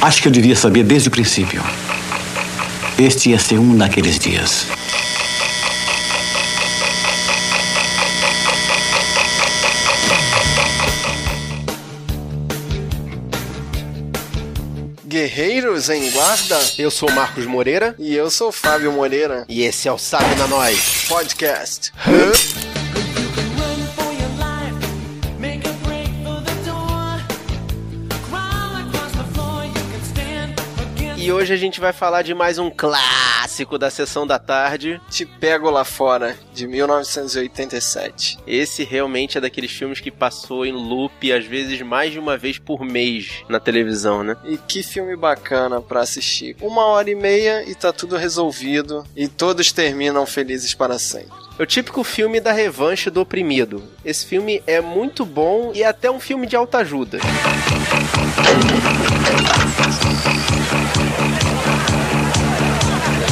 Acho que eu devia saber desde o princípio. Este ia ser um daqueles dias. Guerreiros em Guarda. Eu sou Marcos Moreira. E eu sou Fábio Moreira. E esse é o Sabe na Nós Podcast. E hoje a gente vai falar de mais um clássico da sessão da tarde. Te Pego Lá Fora, de 1987. Esse realmente é daqueles filmes que passou em loop, às vezes mais de uma vez por mês na televisão, né? E que filme bacana pra assistir. Uma hora e meia e tá tudo resolvido. E todos terminam felizes para sempre. É o típico filme da revanche do oprimido. Esse filme é muito bom e é até um filme de alta ajuda.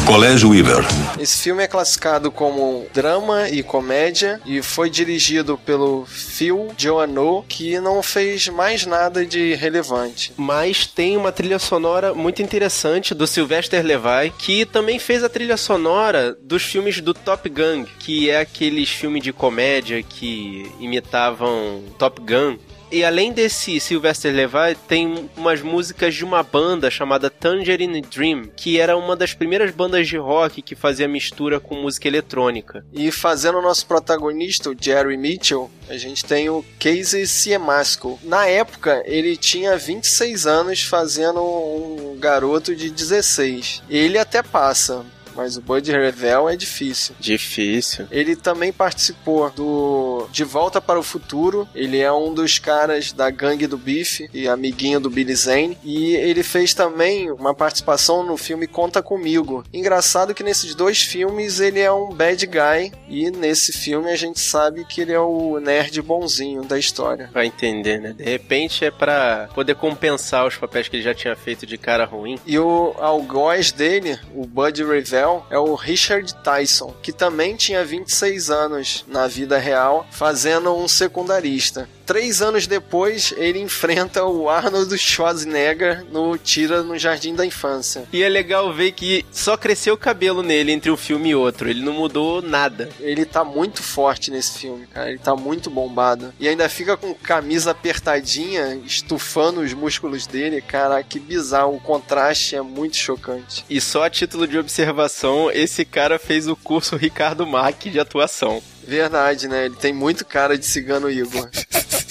Colégio Weaver. Esse filme é classificado como drama e comédia e foi dirigido pelo Phil Joannou, que não fez mais nada de relevante. Mas tem uma trilha sonora muito interessante do Sylvester Levi, que também fez a trilha sonora dos filmes do Top Gun, que é aqueles filmes de comédia que imitavam Top Gun. E além desse Sylvester Levi, tem umas músicas de uma banda chamada Tangerine Dream, que era uma das primeiras bandas de rock que fazia mistura com música eletrônica. E fazendo o nosso protagonista, o Jerry Mitchell, a gente tem o Casey Siemasco. Na época, ele tinha 26 anos fazendo um garoto de 16. Ele até passa, mas o Bud Revell é difícil. Difícil. Ele também participou do De Volta para o Futuro. Ele é um dos caras da gangue do Biff e amiguinho do Billy Zane. E ele fez também uma participação no filme Conta Comigo. Engraçado que nesses dois filmes ele é um bad guy e nesse filme a gente sabe que ele é o nerd bonzinho da história. Vai entender, né? De repente é para poder compensar os papéis que ele já tinha feito de cara ruim. E o algoz dele, o Bud Revell, é o Richard Tyson, que também tinha 26 anos na vida real, fazendo um secundarista. Três anos depois, ele enfrenta o Arnold Schwarzenegger no Tira no Jardim da Infância. E é legal ver que só cresceu o cabelo nele entre um filme e outro. Ele não mudou nada. Ele tá muito forte nesse filme, cara. Ele tá muito bombado. E ainda fica com camisa apertadinha, estufando os músculos dele. Cara, que bizarro. O contraste é muito chocante. E só a título de observação, esse cara fez o curso Ricardo Mack de atuação. Verdade, né? Ele tem muito cara de cigano Igor.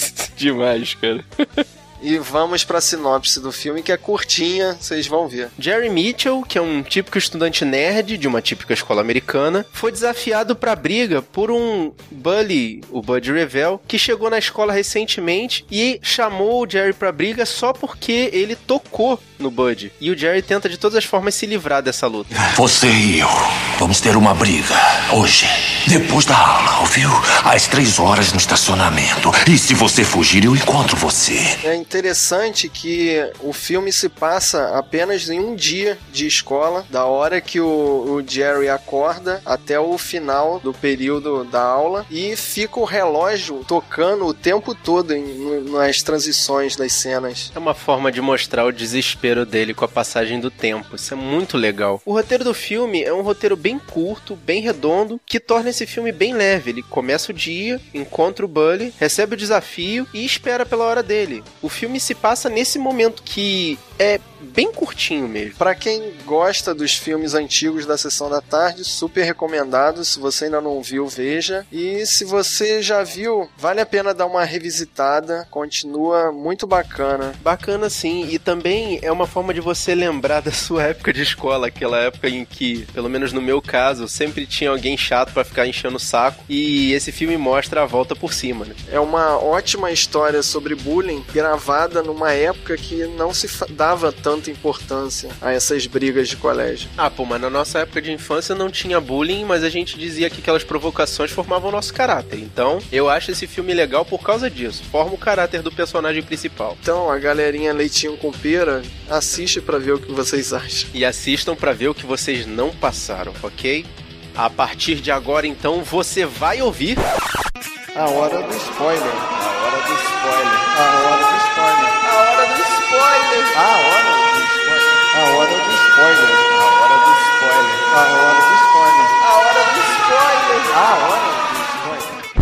Demais, cara. E vamos para a sinopse do filme, que é curtinha, vocês vão ver. Jerry Mitchell, que é um típico estudante nerd de uma típica escola americana, foi desafiado para briga por um bully, o Bud Revell, que chegou na escola recentemente e chamou o Jerry pra briga só porque ele tocou no Bud. E o Jerry tenta de todas as formas se livrar dessa luta. Você e eu vamos ter uma briga hoje. Depois da aula, ouviu? Às três horas no estacionamento. E se você fugir, eu encontro você. É interessante que o filme se passa apenas em um dia de escola, da hora que o, o Jerry acorda até o final do período da aula, e fica o relógio tocando o tempo todo em, nas transições das cenas. É uma forma de mostrar o desespero dele com a passagem do tempo. Isso é muito legal. O roteiro do filme é um roteiro bem curto, bem redondo, que torna esse filme bem leve. Ele começa o dia, encontra o Bully, recebe o desafio e espera pela hora dele. O filme se passa nesse momento que é bem curtinho mesmo. Para quem gosta dos filmes antigos da sessão da tarde, super recomendado. Se você ainda não viu, veja. E se você já viu, vale a pena dar uma revisitada. Continua muito bacana. Bacana sim, e também é uma forma de você lembrar da sua época de escola, aquela época em que, pelo menos no meu caso, sempre tinha alguém chato para ficar enchendo o saco. E esse filme mostra a volta por cima. Né? É uma ótima história sobre bullying gravada numa época que não se dava tanta importância a essas brigas de colégio. Ah, pô, mas na nossa época de infância não tinha bullying, mas a gente dizia que aquelas provocações formavam o nosso caráter. Então, eu acho esse filme legal por causa disso. Forma o caráter do personagem principal. Então, a galerinha leitinho com pera, assiste para ver o que vocês acham. E assistam para ver o que vocês não passaram, ok? A partir de agora, então, você vai ouvir. A hora do spoiler. A hora do spoiler. A hora do spoiler. A hora do spoiler. A hora a hora do spoiler. A hora do spoiler. A hora do spoiler. A hora do spoiler. A hora do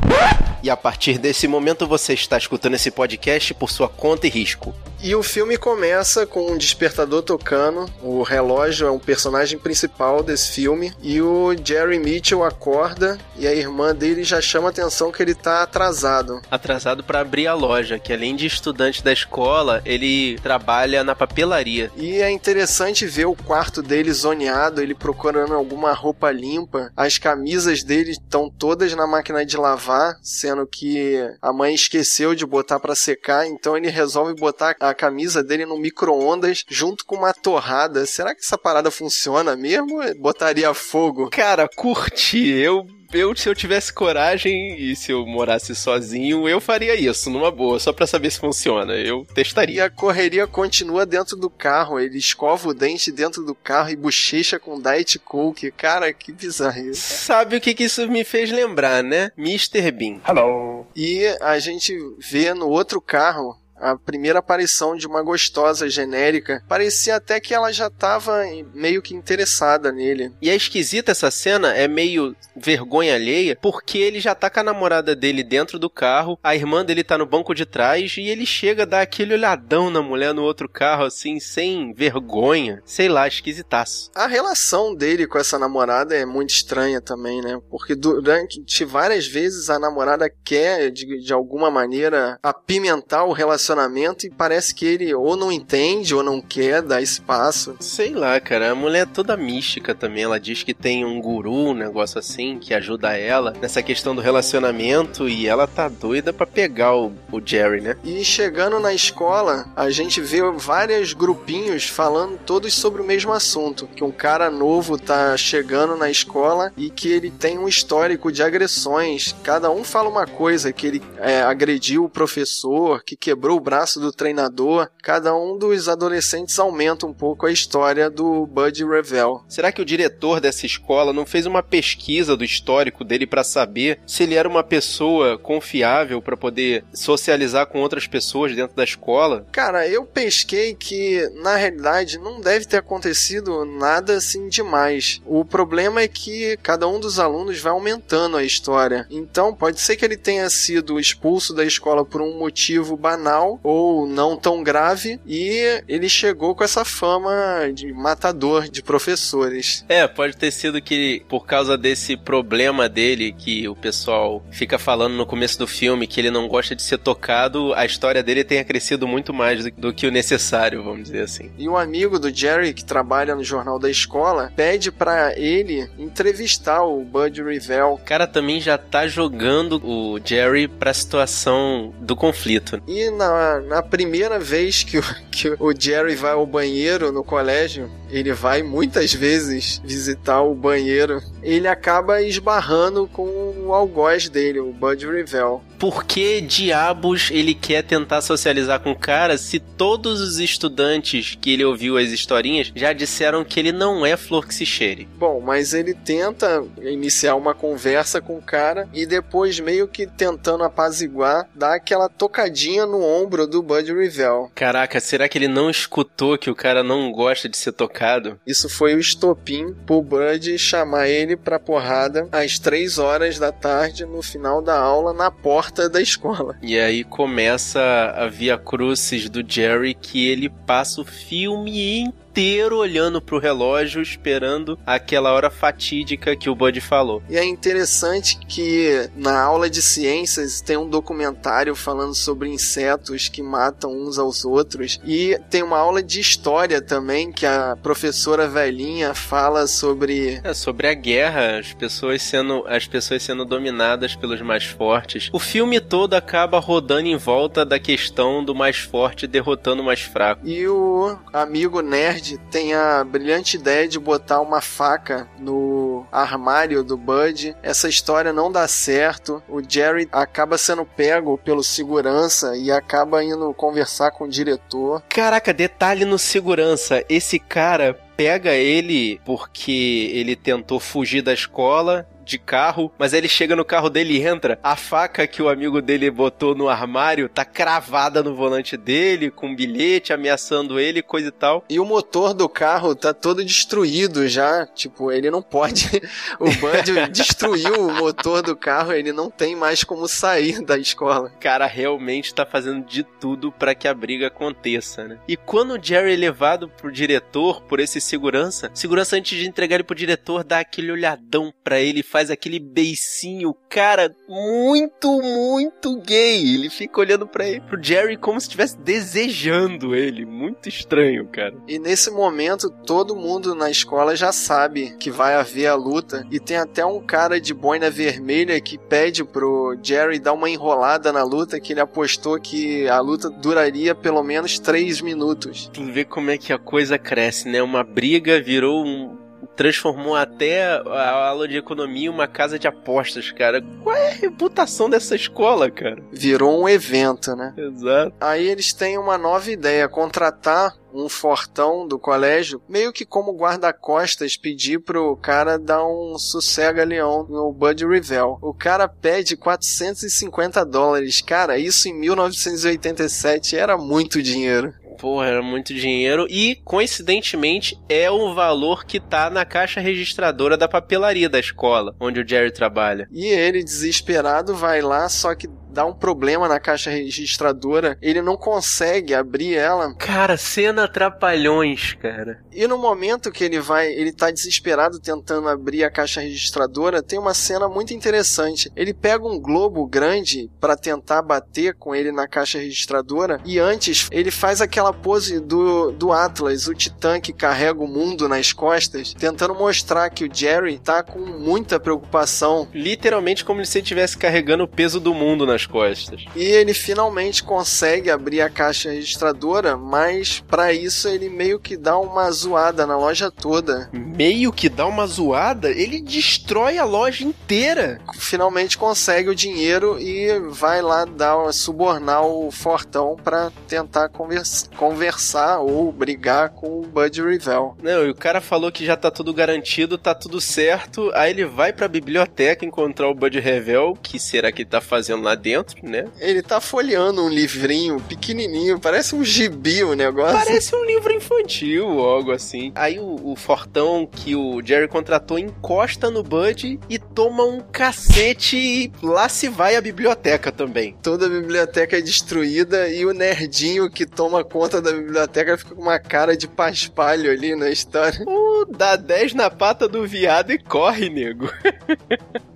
spoiler. E a partir desse momento você está escutando esse podcast por sua conta e risco. E o filme começa com um despertador tocando. O relógio é um personagem principal desse filme. E o Jerry Mitchell acorda e a irmã dele já chama a atenção que ele tá atrasado. Atrasado para abrir a loja, que além de estudante da escola, ele trabalha na papelaria. E é interessante ver o quarto dele zoneado, ele procurando alguma roupa limpa. As camisas dele estão todas na máquina de lavar, sendo que a mãe esqueceu de botar para secar, então ele resolve botar a camisa dele no micro-ondas junto com uma torrada. Será que essa parada funciona mesmo? Botaria fogo? Cara, curti. Eu eu, se eu tivesse coragem e se eu morasse sozinho, eu faria isso, numa boa, só pra saber se funciona. Eu testaria. E a correria continua dentro do carro. Ele escova o dente dentro do carro e bochecha com Diet Coke. Cara, que bizarro isso. Sabe o que, que isso me fez lembrar, né? Mr. Bean. Hello. E a gente vê no outro carro a primeira aparição de uma gostosa genérica, parecia até que ela já estava meio que interessada nele. E é esquisita essa cena, é meio vergonha alheia, porque ele já tá com a namorada dele dentro do carro, a irmã dele tá no banco de trás e ele chega a dar aquele olhadão na mulher no outro carro, assim, sem vergonha. Sei lá, esquisitaço. A relação dele com essa namorada é muito estranha também, né? Porque durante várias vezes a namorada quer, de, de alguma maneira, apimentar o relacionamento relacionamento e parece que ele ou não entende ou não quer dar espaço. Sei lá, cara. A mulher é toda mística também. Ela diz que tem um guru, um negócio assim, que ajuda ela nessa questão do relacionamento e ela tá doida para pegar o, o Jerry, né? E chegando na escola, a gente vê vários grupinhos falando todos sobre o mesmo assunto. Que um cara novo tá chegando na escola e que ele tem um histórico de agressões. Cada um fala uma coisa, que ele é, agrediu o professor, que quebrou o braço do treinador, cada um dos adolescentes aumenta um pouco a história do Bud Revell. Será que o diretor dessa escola não fez uma pesquisa do histórico dele para saber se ele era uma pessoa confiável para poder socializar com outras pessoas dentro da escola? Cara, eu pesquei que na realidade não deve ter acontecido nada assim demais. O problema é que cada um dos alunos vai aumentando a história. Então, pode ser que ele tenha sido expulso da escola por um motivo banal ou não tão grave e ele chegou com essa fama de matador de professores. É, pode ter sido que por causa desse problema dele que o pessoal fica falando no começo do filme que ele não gosta de ser tocado, a história dele tenha crescido muito mais do, do que o necessário, vamos dizer assim. E um amigo do Jerry que trabalha no jornal da escola pede para ele entrevistar o Bud Revell. O cara também já tá jogando o Jerry pra situação do conflito. E na na, primeira vez que o, que o Jerry vai ao banheiro no colégio, ele vai muitas vezes visitar o banheiro, ele acaba esbarrando com o algoz dele, o Bud Revell. Por que diabos ele quer tentar socializar com o cara se todos os estudantes que ele ouviu as historinhas já disseram que ele não é flor que se cheire? Bom, mas ele tenta iniciar uma conversa com o cara e depois meio que tentando apaziguar, dá aquela tocadinha no ombro do Bud Revell. Caraca, será que ele não escutou que o cara não gosta de ser tocado? Isso foi o estopim pro Bud chamar ele pra porrada às três horas da tarde no final da aula na porta porta da escola. E aí começa a via crucis do Jerry que ele passa o filme inteiro inteiro olhando pro relógio, esperando aquela hora fatídica que o Bud falou. E é interessante que na aula de ciências tem um documentário falando sobre insetos que matam uns aos outros. E tem uma aula de história também que a professora velhinha fala sobre. É, sobre a guerra, as pessoas sendo, as pessoas sendo dominadas pelos mais fortes. O filme todo acaba rodando em volta da questão do mais forte derrotando o mais fraco. E o amigo nerd nerd tem a brilhante ideia de botar uma faca no armário do Bud. Essa história não dá certo. O Jerry acaba sendo pego pelo segurança e acaba indo conversar com o diretor. Caraca, detalhe no segurança. Esse cara pega ele porque ele tentou fugir da escola de carro, mas aí ele chega no carro dele e entra. A faca que o amigo dele botou no armário tá cravada no volante dele, com um bilhete ameaçando ele, coisa e tal. E o motor do carro tá todo destruído já. Tipo, ele não pode. o Bud destruiu o motor do carro, ele não tem mais como sair da escola. O cara realmente tá fazendo de tudo para que a briga aconteça, né? E quando o Jerry é levado pro diretor, por esse segurança, segurança antes de entregar ele pro diretor, dá aquele olhadão pra ele, faz aquele beicinho, cara, muito, muito gay. Ele fica olhando para ele, pro Jerry como se estivesse desejando ele. Muito estranho, cara. E nesse momento, todo mundo na escola já sabe que vai haver a luta. E tem até um cara de boina vermelha que pede pro Jerry dar uma enrolada na luta, que ele apostou que a luta duraria pelo menos três minutos. Tu vê como é que a coisa cresce, né? Uma briga virou um, transformou até a aula de economia em uma casa de apostas, cara. Qual é a reputação dessa escola, cara? Virou um evento, né? Exato. Aí eles têm uma nova ideia, contratar um fortão do colégio, meio que como guarda-costas pedir pro cara dar um sossega-leão no Bud Revell. O cara pede 450 dólares. Cara, isso em 1987 era muito dinheiro porra, era muito dinheiro. E, coincidentemente, é o valor que tá na caixa registradora da papelaria da escola, onde o Jerry trabalha. E ele, desesperado, vai lá, só que dá um problema na caixa registradora, ele não consegue abrir ela. Cara, cena trapalhões, cara. E no momento que ele vai, ele tá desesperado tentando abrir a caixa registradora, tem uma cena muito interessante. Ele pega um globo grande para tentar bater com ele na caixa registradora e antes ele faz aquela pose do, do Atlas, o titã que carrega o mundo nas costas, tentando mostrar que o Jerry tá com muita preocupação. Literalmente como se ele estivesse carregando o peso do mundo nas costas. E ele finalmente consegue abrir a caixa registradora, mas para isso ele meio que dá uma zoada na loja toda. Meio que dá uma zoada? Ele destrói a loja inteira. Finalmente consegue o dinheiro e vai lá dar subornar o Fortão para tentar conversa, conversar ou brigar com o Bud Revell. Não, e o cara falou que já tá tudo garantido, tá tudo certo. Aí ele vai pra biblioteca encontrar o Bud Revell, que será que ele tá fazendo lá dentro, né? Ele tá folheando um livrinho pequenininho, parece um gibi o negócio. Parece um livro infantil, algo assim. Aí o, o fortão que o Jerry contratou encosta no Bud e toma um cacete e lá se vai a biblioteca também. Toda a biblioteca é destruída e o nerdinho que toma conta da biblioteca fica com uma cara de paspalho ali na história. Uh, dá 10 na pata do viado e corre, nego.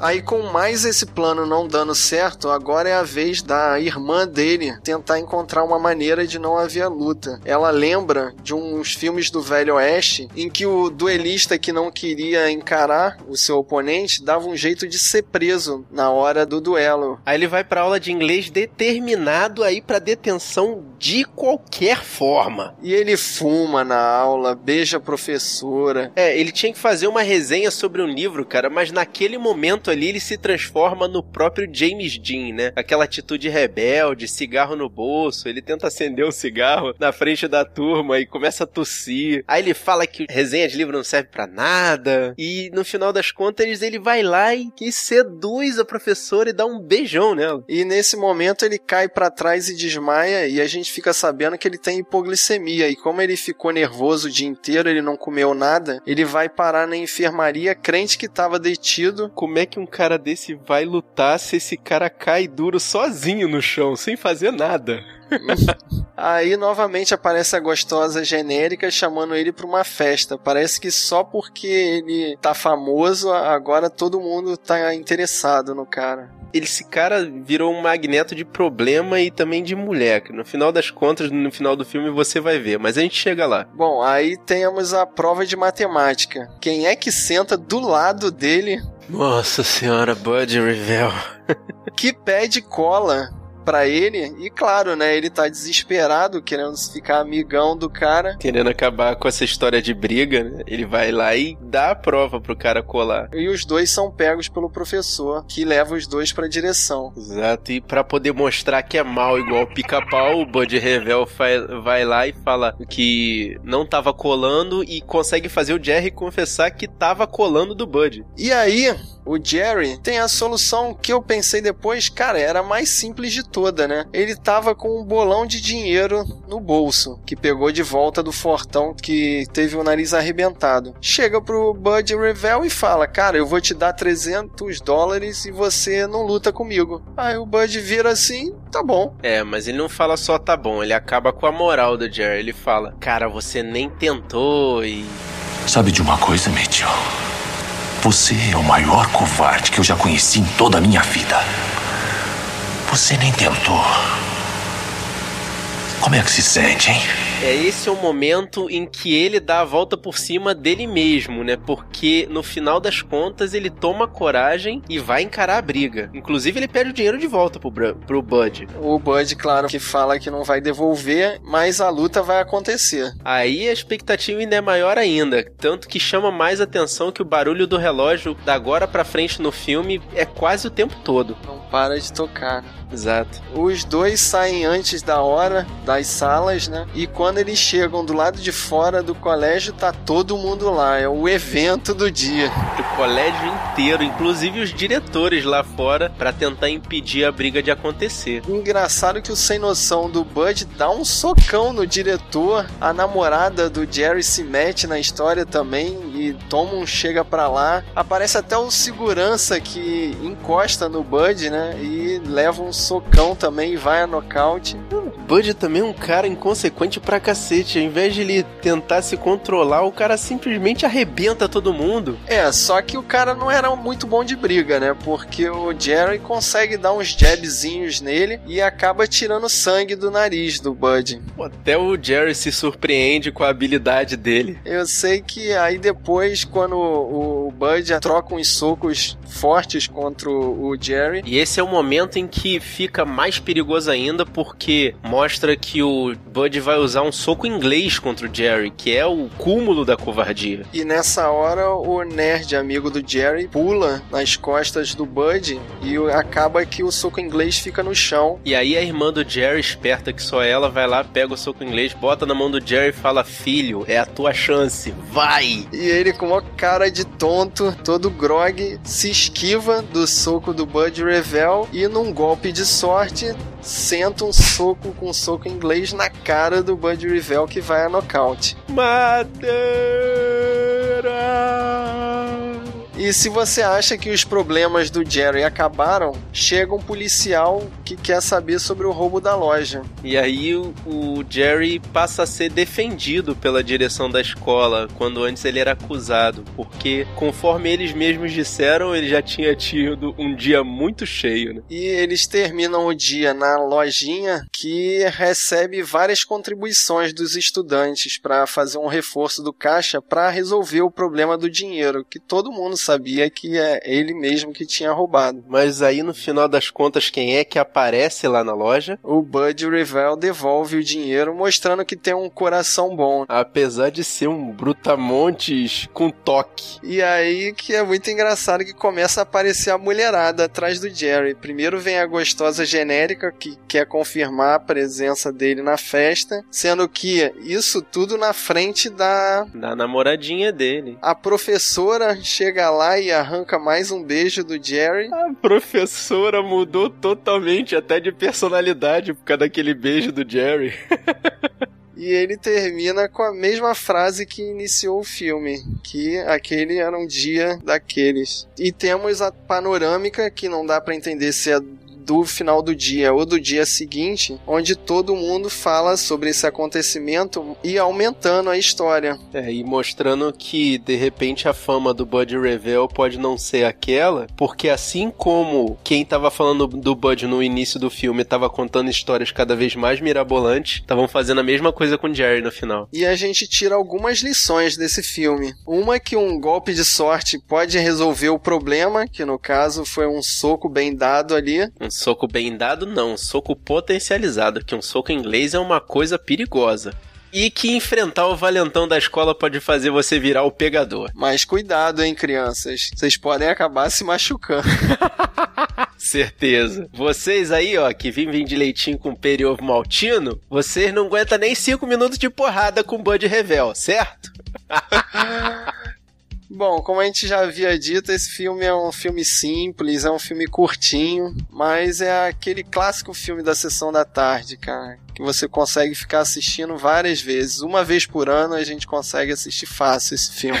Aí com mais esse plano não dando certo, agora é a vez da irmã dele tentar encontrar uma maneira de não haver luta. Ela lembra de uns filmes do Velho Oeste em que o duelista que não queria encarar o seu oponente dava um jeito de ser preso na hora do duelo. Aí ele vai para aula de inglês determinado aí para detenção de qualquer forma. E ele fuma na aula, beija a professora. É, ele tinha que fazer uma resenha sobre um livro, cara, mas naquele momento ali ele se transforma no próprio James Dean, né? Aquela atitude rebelde, cigarro no bolso, ele tenta acender o um cigarro na frente da turma e começa a tossir. Aí ele fala que resenha de livro não serve para nada. E no final das contas ele vai lá e, seduz a professora e dá um beijão nela. E nesse momento ele cai para trás e desmaia e a gente fica sabendo que ele tem hipoglicemia e como ele ficou nervoso o dia inteiro, ele não comeu nada, ele vai parar na enfermaria crente que estava detido. Como é que um cara desse vai lutar se esse cara cai duro sozinho no chão, sem fazer nada? Aí novamente aparece a gostosa genérica chamando ele para uma festa. Parece que só porque ele tá famoso, agora todo mundo tá interessado no cara esse cara virou um magneto de problema e também de mulher. Que no final das contas, no final do filme, você vai ver. Mas a gente chega lá. Bom, aí temos a prova de matemática. Quem é que senta do lado dele? Nossa senhora, Bud Revell. que pede cola pra ele e claro, né, ele tá desesperado, querendo ficar amigão do cara. Querendo acabar com essa história de briga, né? Ele vai lá e dá a prova pro cara colar. E os dois são pegos pelo professor, que leva os dois pra direção. Exato, e pra poder mostrar que é mal igual o pica-pau, o Bud Revel vai lá e fala que não tava colando e consegue fazer o Jerry confessar que tava colando do Bud. E aí, o Jerry tem a solução que eu pensei depois, cara, era mais simples de toda, né? Ele tava com um bolão de dinheiro no bolso, que pegou de volta do fortão que teve o nariz arrebentado. Chega pro Bud Revel e fala: Cara, eu vou te dar 300 dólares e você não luta comigo. Aí o Bud vira assim: Tá bom. É, mas ele não fala só tá bom, ele acaba com a moral do Jerry. Ele fala: Cara, você nem tentou e. Sabe de uma coisa, Mitchell? Você é o maior covarde que eu já conheci em toda a minha vida. Você nem tentou. Como é que se sente, hein? É esse é o momento em que ele dá a volta por cima dele mesmo, né? Porque no final das contas ele toma coragem e vai encarar a briga. Inclusive ele pede o dinheiro de volta pro, pro Bud. O Bud, claro, que fala que não vai devolver, mas a luta vai acontecer. Aí a expectativa ainda é maior ainda, tanto que chama mais atenção que o barulho do relógio da agora para frente no filme é quase o tempo todo. Não para de tocar. Exato. Os dois saem antes da hora das salas, né? E quando eles chegam do lado de fora do colégio, tá todo mundo lá. É o evento do dia. O colégio inteiro, inclusive os diretores lá fora, para tentar impedir a briga de acontecer. Engraçado que o sem noção do Bud dá um socão no diretor. A namorada do Jerry se mete na história também e toma um chega pra lá. Aparece até o segurança que encosta no Bud, né? E leva um socão também e vai a nocaute. O Bud também é um cara inconsequente pra cacete. Ao invés de ele tentar se controlar, o cara simplesmente arrebenta todo mundo. É, só que o cara não era muito bom de briga, né? Porque o Jerry consegue dar uns jabzinhos nele e acaba tirando sangue do nariz do Bud. Até o Jerry se surpreende com a habilidade dele. Eu sei que aí depois, quando o Bud troca uns socos fortes contra o Jerry. E esse é o momento em que fica mais perigoso ainda, porque mostra que o Bud vai usar um soco inglês contra o Jerry, que é o cúmulo da covardia. E nessa hora, o nerd amigo do Jerry pula nas costas do Bud e acaba que o soco inglês fica no chão. E aí a irmã do Jerry, esperta que só ela, vai lá, pega o soco inglês, bota na mão do Jerry e fala: Filho, é a tua chance, vai! E ele, com uma cara de tonto, todo grog, se esquiva do soco do Bud Revel e num golpe de sorte senta um soco com um soco inglês na cara do Bud Revel que vai a nocaute. Madeira! E se você acha que os problemas do Jerry acabaram, chega um policial que quer saber sobre o roubo da loja. E aí o, o Jerry passa a ser defendido pela direção da escola, quando antes ele era acusado, porque conforme eles mesmos disseram, ele já tinha tido um dia muito cheio. Né? E eles terminam o dia na lojinha que recebe várias contribuições dos estudantes para fazer um reforço do caixa para resolver o problema do dinheiro, que todo mundo sabia que é ele mesmo que tinha roubado. Mas aí no final das contas, quem é que aparece lá na loja? O Bud Revel devolve o dinheiro, mostrando que tem um coração bom. Apesar de ser um brutamontes com toque. E aí que é muito engraçado que começa a aparecer a mulherada atrás do Jerry. Primeiro vem a gostosa genérica que quer confirmar a presença dele na festa, sendo que isso tudo na frente da da namoradinha dele. A professora chega lá e arranca mais um beijo do Jerry. A professora mudou totalmente até de personalidade por causa daquele beijo do Jerry. E ele termina com a mesma frase que iniciou o filme, que aquele era um dia daqueles. E temos a panorâmica que não dá para entender se é do final do dia ou do dia seguinte, onde todo mundo fala sobre esse acontecimento e aumentando a história. É, e mostrando que de repente a fama do Bud Revel pode não ser aquela, porque assim como quem tava falando do Bud no início do filme tava contando histórias cada vez mais mirabolantes, estavam fazendo a mesma coisa com Jerry no final. E a gente tira algumas lições desse filme. Uma é que um golpe de sorte pode resolver o problema, que no caso foi um soco bem dado ali. Um Soco bem dado, não. Soco potencializado, que um soco inglês é uma coisa perigosa. E que enfrentar o valentão da escola pode fazer você virar o pegador. Mas cuidado, hein, crianças. Vocês podem acabar se machucando. Certeza. Vocês aí, ó, que vivem de leitinho com peri ovo maltino, vocês não aguentam nem 5 minutos de porrada com Bud Revel, certo? Bom, como a gente já havia dito, esse filme é um filme simples, é um filme curtinho, mas é aquele clássico filme da sessão da tarde, cara que você consegue ficar assistindo várias vezes. Uma vez por ano a gente consegue assistir fácil esse filme.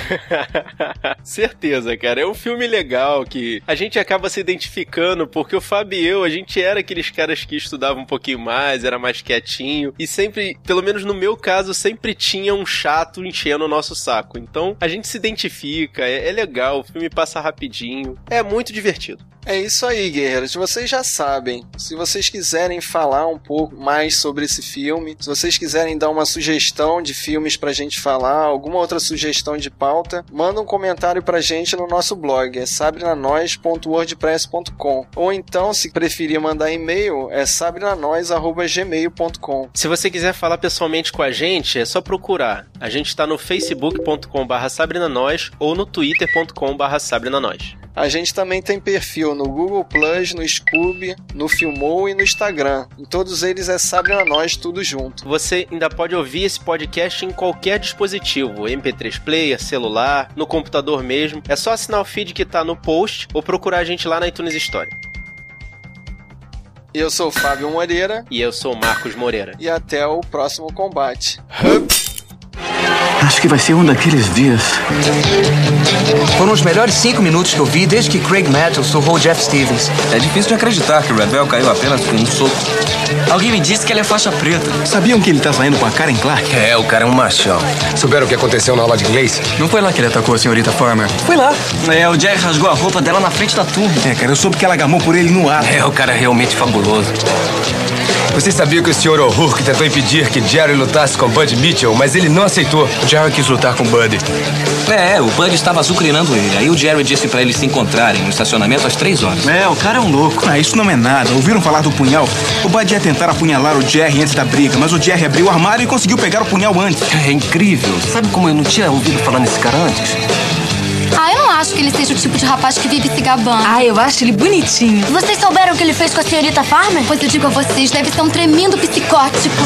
Certeza, cara. É um filme legal que a gente acaba se identificando, porque o Fábio e eu, a gente era aqueles caras que estudavam um pouquinho mais, era mais quietinho, e sempre, pelo menos no meu caso, sempre tinha um chato enchendo o nosso saco. Então a gente se identifica, é, é legal, o filme passa rapidinho, é muito divertido. É isso aí, guerreiros. Vocês já sabem. Se vocês quiserem falar um pouco mais sobre esse filme, se vocês quiserem dar uma sugestão de filmes pra gente falar, alguma outra sugestão de pauta, manda um comentário pra gente no nosso blog, é sabrinanois.wordpress.com. Ou então, se preferir mandar e-mail, é sabrinanois.gmail.com. Se você quiser falar pessoalmente com a gente, é só procurar. A gente está no facebook.com.br sabrinanois ou no twitter.com.br sabrinanois. A gente também tem perfil no Google Plus, no Scoob, no Filmou e no Instagram. Em todos eles é Sabrina Nós, tudo junto. Você ainda pode ouvir esse podcast em qualquer dispositivo, MP3 player, celular, no computador mesmo. É só assinar o feed que tá no post ou procurar a gente lá na iTunes Store. Eu sou o Fábio Moreira. E eu sou o Marcos Moreira. E até o próximo combate. Acho que vai ser um daqueles dias. Foram os melhores cinco minutos que eu vi desde que Craig Matthews surrou o Jeff Stevens. É difícil de acreditar que o Rebel caiu apenas com um soco. Alguém me disse que ele é faixa preta. Sabiam que ele tá saindo com a Karen Clark? É, o cara é um machão. Souberam o que aconteceu na aula de inglês? Não foi lá que ele atacou a senhorita Farmer? Foi lá. É, o Jerry rasgou a roupa dela na frente da turma. É, cara, eu soube que ela gamou por ele no ar. É, o cara é realmente fabuloso. Você sabia que o Sr. O'Rourke tentou impedir que Jerry lutasse com Bud Mitchell, mas ele não aceitou. O Jerry quis lutar com Bud. É, o Bud estava azucrinando ele. Aí o Jerry disse para eles se encontrarem no estacionamento às três horas. É, o cara é um louco. Ah, isso não é nada. Ouviram falar do punhal? O Bud ia tentar apunhalar o Jerry antes da briga, mas o Jerry abriu o armário e conseguiu pegar o punhal antes. É incrível. Sabe como eu não tinha ouvido falar nesse cara antes? Acho que ele seja o tipo de rapaz que vive se gabando. Ah, eu acho ele bonitinho. Vocês souberam o que ele fez com a senhorita Farmer? Pois eu digo a vocês, deve ser um tremendo psicótico.